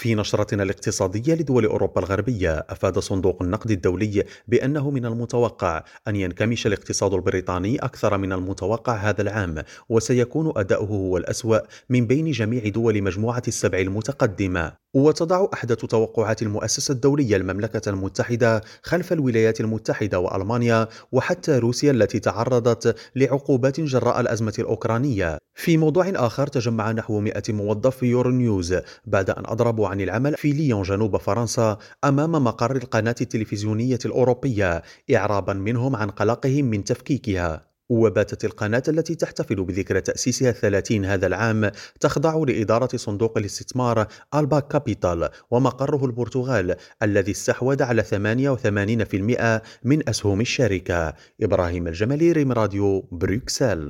في نشرتنا الاقتصادية لدول أوروبا الغربية أفاد صندوق النقد الدولي بأنه من المتوقع أن ينكمش الاقتصاد البريطاني أكثر من المتوقع هذا العام وسيكون أداؤه هو الأسوأ من بين جميع دول مجموعة السبع المتقدمة. وتضع أحدث توقعات المؤسسة الدولية المملكة المتحدة خلف الولايات المتحدة وألمانيا وحتى روسيا التي تعرضت لعقوبات جراء الأزمة الأوكرانية. في موضوع آخر تجمع نحو 100 موظف في يورو نيوز بعد أن أضربوا عن العمل في ليون جنوب فرنسا أمام مقر القناة التلفزيونية الأوروبية إعرابا منهم عن قلقهم من تفكيكها. وباتت القناة التي تحتفل بذكرى تأسيسها الثلاثين هذا العام تخضع لإدارة صندوق الاستثمار ألبا كابيتال ومقره البرتغال الذي استحوذ على 88% من أسهم الشركة. إبراهيم الجمالي ريم راديو بروكسل.